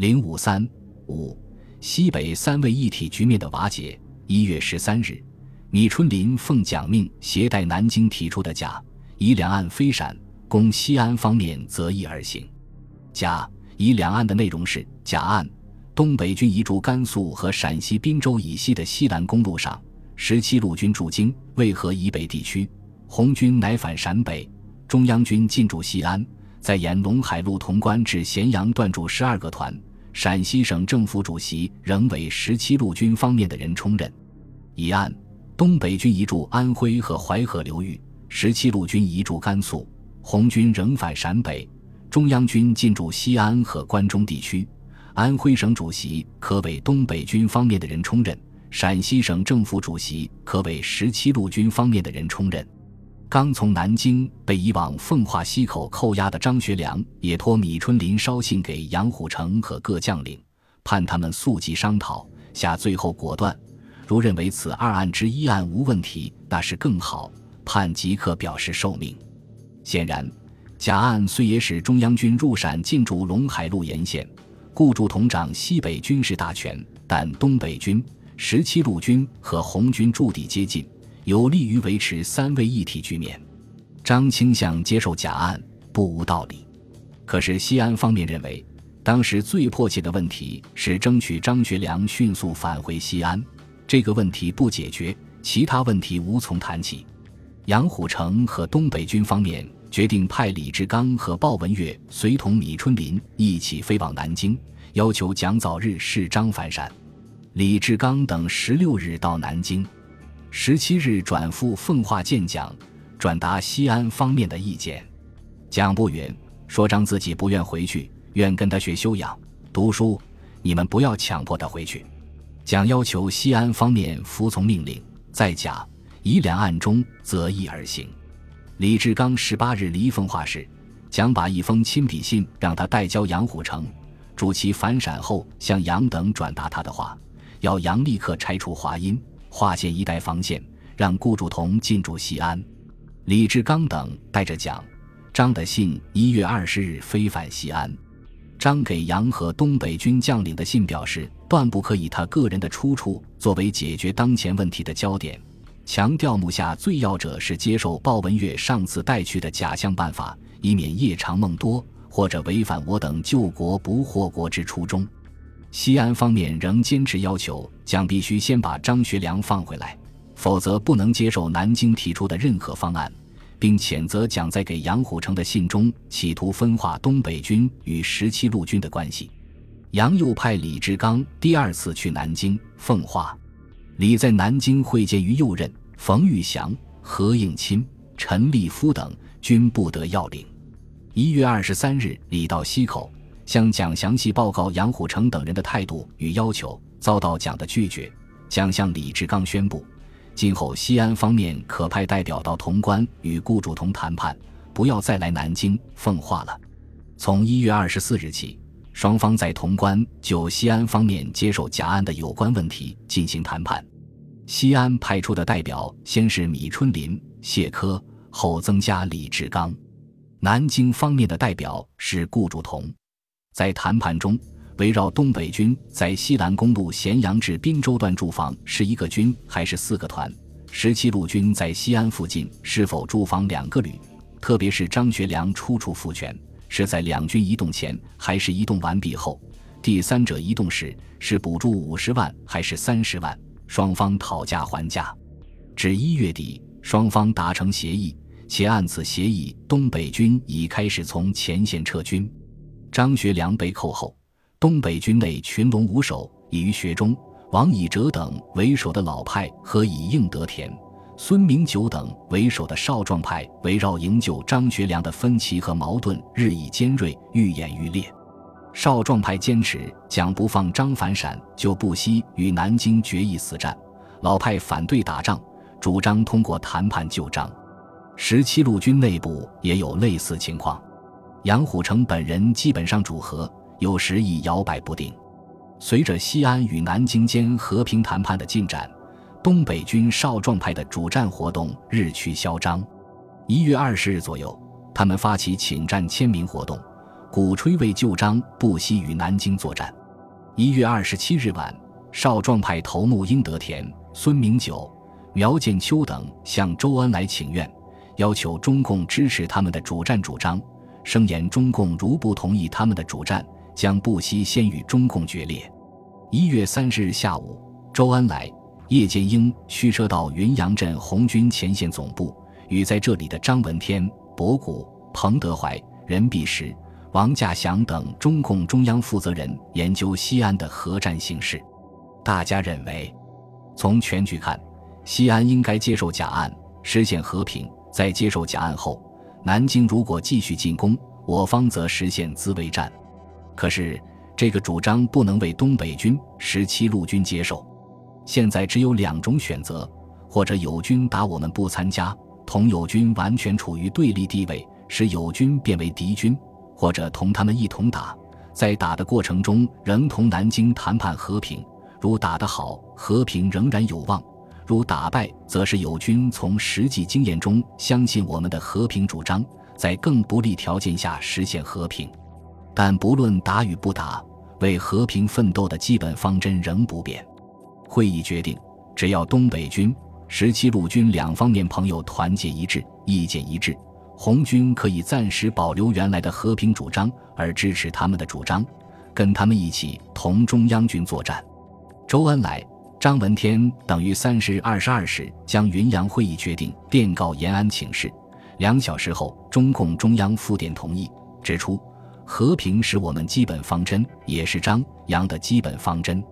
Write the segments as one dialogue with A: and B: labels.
A: 零五三五，西北三位一体局面的瓦解。一月十三日，米春林奉蒋命携带南京提出的甲以两岸飞闪，攻西安方面择意而行。甲以两岸的内容是：甲岸，东北军移驻甘肃和陕西滨州以西的西兰公路上，十七路军驻京渭河以北地区，红军乃返陕北，中央军进驻西安，在沿陇海路潼关至咸阳段驻十二个团。陕西省政府主席仍为十七路军方面的人充任。一案，东北军移驻安徽和淮河流域，十七路军移驻甘肃，红军仍返陕北，中央军进驻西安和关中地区。安徽省主席可为东北军方面的人充任，陕西省政府主席可为十七路军方面的人充任。刚从南京被移往奉化西口扣押的张学良，也托米春林捎信给杨虎城和各将领，盼他们速即商讨下最后果断。如认为此二案之一案无问题，那是更好，盼即刻表示受命。显然，甲案虽也使中央军入陕进驻陇海路沿线，顾祝同掌西北军事大权，但东北军、十七路军和红军驻地接近。有利于维持三位一体局面。张清相接受假案不无道理，可是西安方面认为，当时最迫切的问题是争取张学良迅速返回西安。这个问题不解决，其他问题无从谈起。杨虎城和东北军方面决定派李志刚和鲍文岳随同米春林一起飞往南京，要求蒋早日释张返陕。李志刚等十六日到南京。十七日转赴奉化见蒋，转达西安方面的意见。蒋不允，说张自己不愿回去，愿跟他学修养、读书，你们不要强迫他回去。蒋要求西安方面服从命令，在甲乙两案中择一而行。李志刚十八日离奉化时，蒋把一封亲笔信让他代交杨虎城，嘱其返陕后向杨等转达他的话，要杨立刻拆除华阴。划线一带防线，让顾祝同进驻西安。李志刚等带着蒋、张的信，一月二十日飞返西安。张给杨和东北军将领的信表示，断不可以他个人的出处作为解决当前问题的焦点，强调目下最要者是接受鲍文岳上次带去的假象办法，以免夜长梦多或者违反我等救国不祸国之初衷。西安方面仍坚持要求蒋必须先把张学良放回来，否则不能接受南京提出的任何方案，并谴责蒋在给杨虎城的信中企图分化东北军与十七路军的关系。杨又派李志刚第二次去南京奉化，李在南京会见于右任、冯玉祥、何应钦、陈立夫等，均不得要领。一月二十三日，李到西口。向蒋详细报告杨虎城等人的态度与要求，遭到蒋的拒绝。蒋向李志刚宣布，今后西安方面可派代表到潼关与顾祝同谈判，不要再来南京奉化了。从一月二十四日起，双方在潼关就西安方面接受甲案的有关问题进行谈判。西安派出的代表先是米春林、谢科，后增加李志刚。南京方面的代表是顾祝同。在谈判中，围绕东北军在西兰公路咸阳至滨州段驻防是一个军还是四个团，十七路军在西安附近是否驻防两个旅，特别是张学良出处复权是在两军移动前还是移动完毕后，第三者移动时是补助五十万还是三十万，双方讨价还价，至一月底，双方达成协议，且按此协议，东北军已开始从前线撤军。张学良被扣后，东北军内群龙无首，以于学忠、王以哲等为首的老派和以应德田、孙明九等为首的少壮派围绕营救张学良的分歧和矛盾日益尖锐，愈演愈烈。少壮派坚持蒋不放张反陕，就不惜与南京决一死战；老派反对打仗，主张通过谈判救张。十七路军内部也有类似情况。杨虎城本人基本上主和，有时亦摇摆不定。随着西安与南京间和平谈判的进展，东北军少壮派的主战活动日趋嚣张。一月二十日左右，他们发起请战签名活动，鼓吹为旧章不惜与南京作战。一月二十七日晚，少壮派头目英德田、孙明九、苗建秋等向周恩来请愿，要求中共支持他们的主战主张，声言中共如不同意他们的主战，将不惜先与中共决裂。一月三十日下午，周恩来、叶剑英驱车到云阳镇红军前线总部，与在这里的张闻天、博古、彭德怀、任弼时。王稼祥等中共中央负责人研究西安的核战形势，大家认为，从全局看，西安应该接受甲案，实现和平。在接受甲案后，南京如果继续进攻，我方则实现自卫战。可是这个主张不能为东北军十七路军接受。现在只有两种选择：或者友军打我们不参加，同友军完全处于对立地位，使友军变为敌军。或者同他们一同打，在打的过程中仍同南京谈判和平。如打得好，和平仍然有望；如打败，则是友军从实际经验中相信我们的和平主张，在更不利条件下实现和平。但不论打与不打，为和平奋斗的基本方针仍不变。会议决定，只要东北军、十七路军两方面朋友团结一致，意见一致。红军可以暂时保留原来的和平主张，而支持他们的主张，跟他们一起同中央军作战。周恩来、张闻天等于三十日二十二时将云阳会议决定电告延安请示。两小时后，中共中央复电同意，指出和平是我们基本方针，也是张杨的基本方针。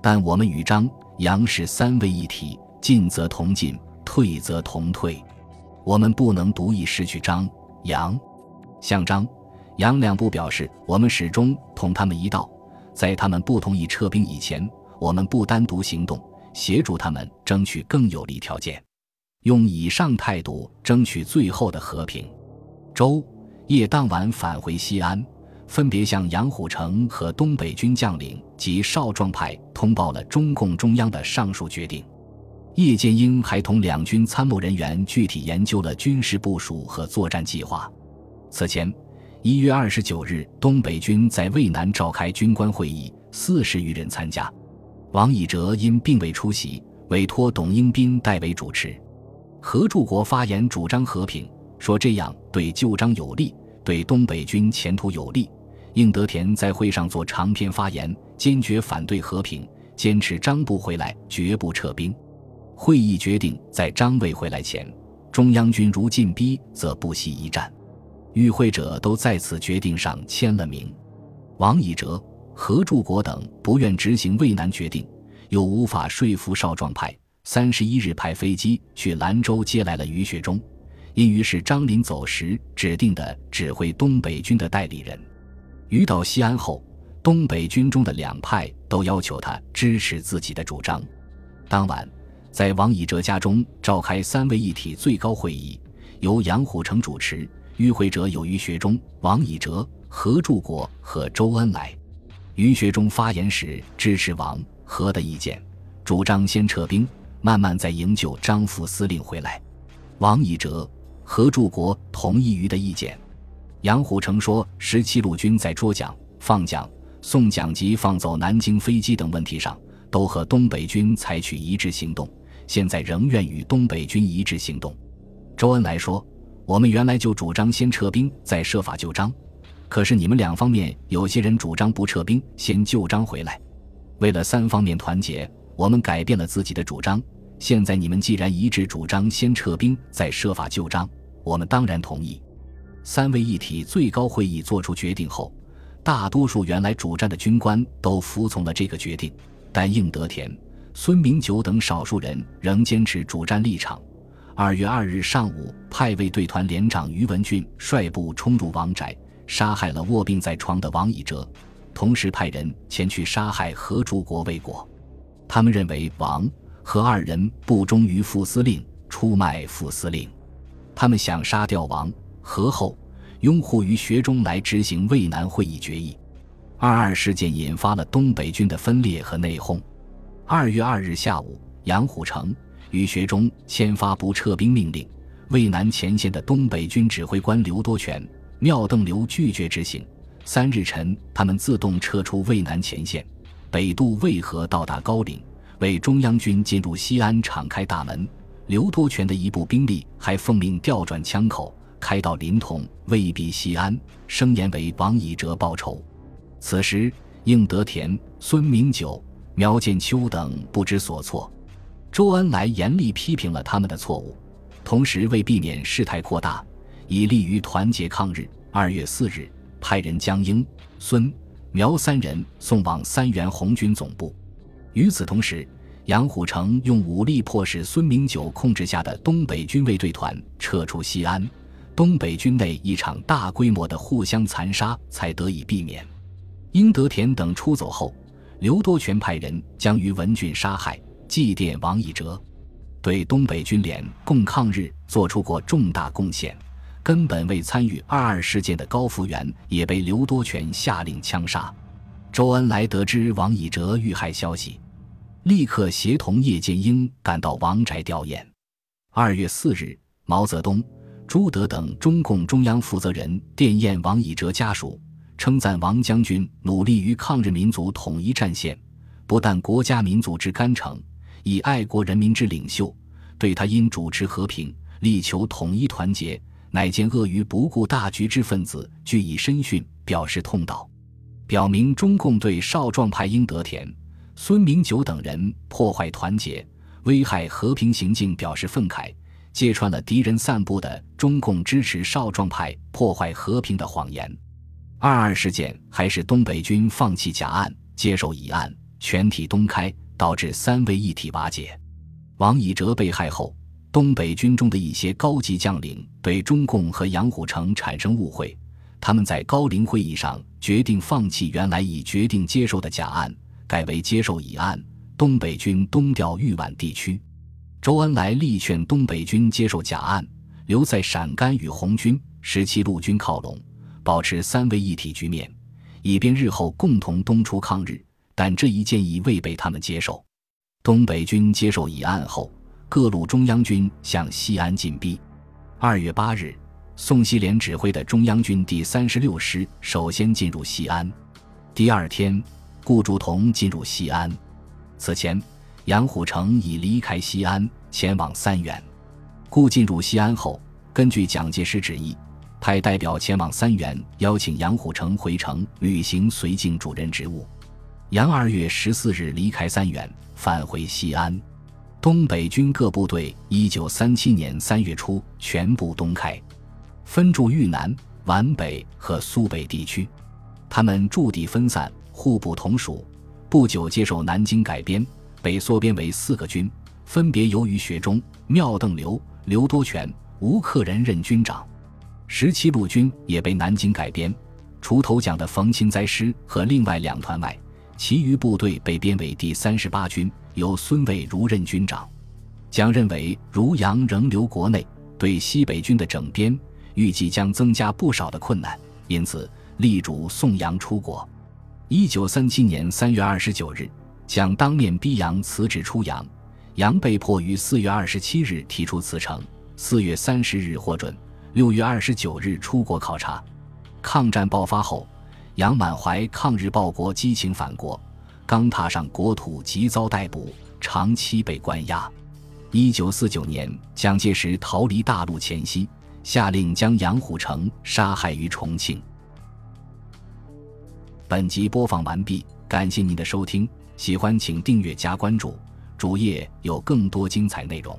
A: 但我们与张杨是三位一体，进则同进，退则同退。我们不能独意失去张杨，向张杨两部表示，我们始终同他们一道，在他们不同意撤兵以前，我们不单独行动，协助他们争取更有利条件，用以上态度争取最后的和平。周夜当晚返回西安，分别向杨虎城和东北军将领及少壮派通报了中共中央的上述决定。叶剑英还同两军参谋人员具体研究了军事部署和作战计划。此前，一月二十九日，东北军在渭南召开军官会议，四十余人参加。王以哲因并未出席，委托董英斌代为主持。何柱国发言主张和平，说这样对旧章有利，对东北军前途有利。应德田在会上做长篇发言，坚决反对和平，坚持张不回来，绝不撤兵。会议决定，在张未回来前，中央军如进逼，则不惜一战。与会者都在此决定上签了名。王以哲、何柱国等不愿执行渭南决定，又无法说服少壮派。三十一日派飞机去兰州接来了于学忠，因于是张林走时指定的指挥东北军的代理人。于到西安后，东北军中的两派都要求他支持自己的主张。当晚。在王以哲家中召开三位一体最高会议，由杨虎城主持。与会者有于学忠、王以哲、何柱国和周恩来。于学忠发言时支持王何的意见，主张先撤兵，慢慢再营救张副司令回来。王以哲、何柱国同意于的意见。杨虎城说，十七路军在捉蒋、放蒋、送蒋及放走南京飞机等问题上，都和东北军采取一致行动。现在仍愿与东北军一致行动。周恩来说：“我们原来就主张先撤兵，再设法救张。可是你们两方面有些人主张不撤兵，先救张回来。为了三方面团结，我们改变了自己的主张。现在你们既然一致主张先撤兵，再设法救张，我们当然同意。”三位一体最高会议作出决定后，大多数原来主战的军官都服从了这个决定，但应德田。孙明九等少数人仍坚持主战立场。二月二日上午，派卫队团连长于文俊率部冲入王宅，杀害了卧病在床的王以哲，同时派人前去杀害何柱国未果。他们认为王和二人不忠于副司令，出卖副司令。他们想杀掉王和后，拥护于学中来执行渭南会议决议。二二事件引发了东北军的分裂和内讧。二月二日下午，杨虎城、于学忠签发不撤兵命令。渭南前线的东北军指挥官刘多全、廖邓流拒绝执行，三日晨，他们自动撤出渭南前线，北渡渭河，到达高陵，为中央军进入西安敞开大门。刘多全的一部兵力还奉命调转枪口，开到临潼，威逼西安，声言为王以哲报仇。此时，应德田、孙明九、苗建秋等不知所措。周恩来严厉批评了他们的错误，同时为避免事态扩大，以利于团结抗日。二月四日，派人将英、孙、苗三人送往三原红军总部。与此同时，杨虎城用武力迫使孙明九控制下的东北军卫队团撤出西安，东北军内一场大规模的互相残杀才得以避免。英德田等出走后，刘多全派人将于文俊杀害。祭奠王以哲，对东北军联共抗日做出过重大贡献。根本未参与二二事件的高福源也被刘多全下令枪杀。周恩来得知王以哲遇害消息，立刻协同叶剑英赶到王宅吊唁。二月四日，毛泽东、朱德等中共中央负责人电唁王以哲家属，称赞王将军努力于抗日民族统一战线，不但国家民族之干城。以爱国人民之领袖，对他因主持和平、力求统一团结，乃见鳄鱼不顾大局之分子，据以身训，表示痛悼，表明中共对少壮派英德田、孙明九等人破坏团结、危害和平行径表示愤慨，揭穿了敌人散布的中共支持少壮派破坏和平的谎言。二二事件还是东北军放弃甲案，接受乙案，全体东开。导致三位一体瓦解。王以哲被害后，东北军中的一些高级将领对中共和杨虎城产生误会，他们在高陵会议上决定放弃原来已决定接受的甲案，改为接受乙案。东北军东调豫皖地区，周恩来力劝东北军接受甲案，留在陕甘与红军、十七路军靠拢，保持三位一体局面，以便日后共同东出抗日。但这一建议未被他们接受。东北军接受乙案后，各路中央军向西安进逼。二月八日，宋希濂指挥的中央军第三十六师首先进入西安。第二天，顾祝同进入西安。此前，杨虎城已离开西安，前往三原。顾进入西安后，根据蒋介石旨意，派代表前往三原，邀请杨虎城回城履行绥靖主任职务。杨二月十四日离开三原，返回西安。东北军各部队一九三七年三月初全部东开，分驻豫南、皖北和苏北地区。他们驻地分散，互不同属。不久接受南京改编，被缩编为四个军，分别由于学忠、廖邓刘、刘多全、吴克仁任军长。十七路军也被南京改编，除头奖的冯钦哉师和另外两团外。其余部队被编为第三十八军，由孙蔚如任军长。蒋认为如杨仍留国内，对西北军的整编预计将增加不少的困难，因此力主送杨出国。一九三七年三月二十九日，蒋当面逼杨辞职出洋，杨被迫于四月二十七日提出辞呈，四月三十日获准，六月二十九日出国考察。抗战爆发后。杨满怀抗日报国激情返国，刚踏上国土即遭逮捕，长期被关押。一九四九年，蒋介石逃离大陆前夕，下令将杨虎城杀害于重庆。本集播放完毕，感谢您的收听，喜欢请订阅加关注，主页有更多精彩内容。